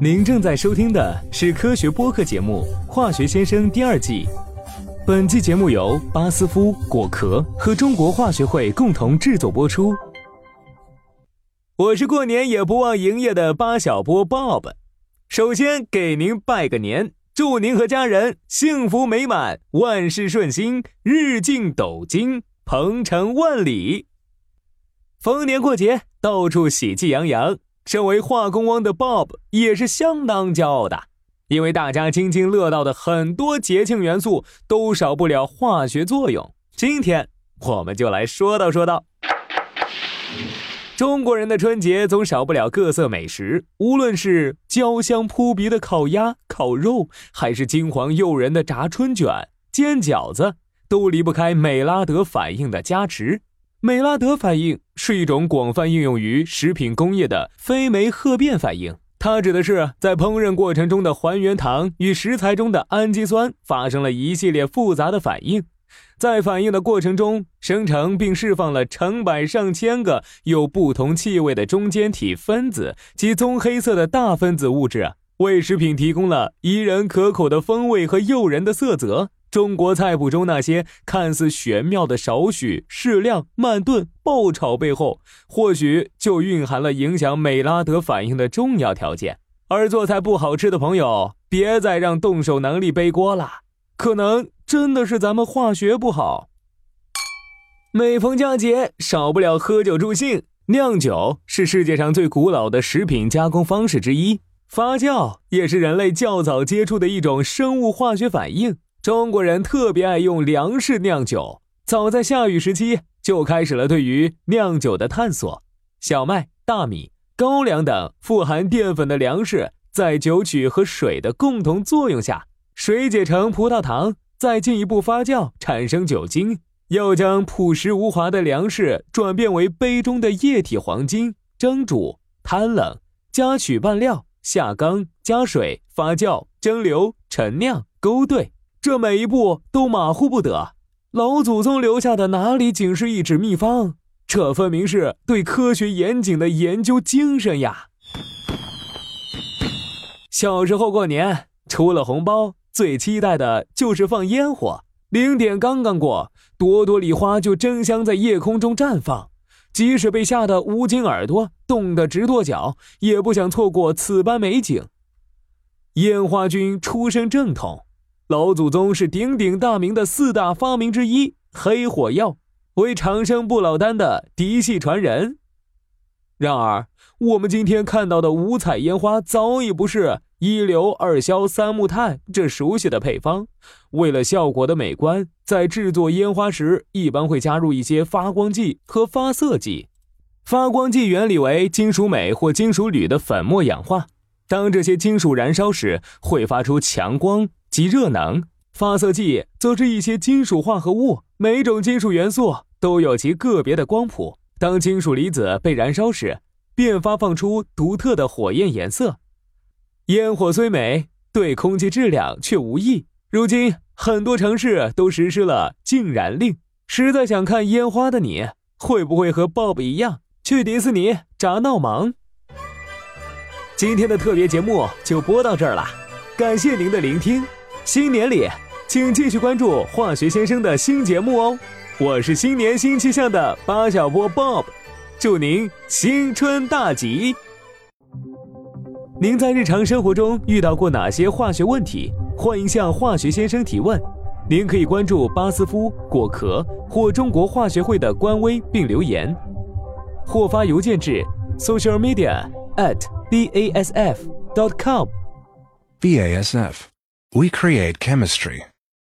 您正在收听的是科学播客节目《化学先生》第二季。本期节目由巴斯夫果壳和中国化学会共同制作播出。我是过年也不忘营业的巴小波 Bob，首先给您拜个年，祝您和家人幸福美满，万事顺心，日进斗金，鹏程万里。逢年过节，到处喜气洋洋。身为化工汪的 Bob 也是相当骄傲的，因为大家津津乐道的很多节庆元素都少不了化学作用。今天我们就来说道说道。中国人的春节总少不了各色美食，无论是焦香扑鼻的烤鸭、烤肉，还是金黄诱人的炸春卷、煎饺子，都离不开美拉德反应的加持。美拉德反应是一种广泛应用于食品工业的非酶褐变反应，它指的是在烹饪过程中的还原糖与食材中的氨基酸发生了一系列复杂的反应，在反应的过程中生成并释放了成百上千个有不同气味的中间体分子及棕黑色的大分子物质，为食品提供了宜人可口的风味和诱人的色泽。中国菜谱中那些看似玄妙的少许、适量、慢炖、爆炒背后，或许就蕴含了影响美拉德反应的重要条件。而做菜不好吃的朋友，别再让动手能力背锅了，可能真的是咱们化学不好。每逢佳节，少不了喝酒助兴。酿酒是世界上最古老的食品加工方式之一，发酵也是人类较早接触的一种生物化学反应。中国人特别爱用粮食酿酒，早在夏禹时期就开始了对于酿酒的探索。小麦、大米、高粱等富含淀粉的粮食，在酒曲和水的共同作用下，水解成葡萄糖，再进一步发酵产生酒精，又将朴实无华的粮食转变为杯中的液体黄金，蒸煮、摊冷、加曲拌料、下缸、加水、发酵、蒸馏、陈酿、勾兑。这每一步都马虎不得，老祖宗留下的哪里仅是一纸秘方？这分明是对科学严谨的研究精神呀！小时候过年，除了红包，最期待的就是放烟火。零点刚刚过，朵朵礼花就争相在夜空中绽放。即使被吓得捂紧耳朵，冻得直跺脚，也不想错过此般美景。烟花君出身正统。老祖宗是鼎鼎大名的四大发明之一——黑火药，为长生不老丹的嫡系传人。然而，我们今天看到的五彩烟花早已不是一硫二硝三木炭这熟悉的配方。为了效果的美观，在制作烟花时，一般会加入一些发光剂和发色剂。发光剂原理为金属镁或金属铝的粉末氧化，当这些金属燃烧时，会发出强光。及热能发色剂则是一些金属化合物，每种金属元素都有其个别的光谱。当金属离子被燃烧时，便发放出独特的火焰颜色。烟火虽美，对空气质量却无益。如今很多城市都实施了禁燃令。实在想看烟花的你，会不会和 Bob 一样去迪士尼炸闹忙？今天的特别节目就播到这儿了，感谢您的聆听。新年里，请继续关注化学先生的新节目哦！我是新年新气象的八小波 Bob，祝您新春大吉！您在日常生活中遇到过哪些化学问题？欢迎向化学先生提问。您可以关注巴斯夫果壳或中国化学会的官微并留言，或发邮件至 social media at basf dot com。BASF We create chemistry.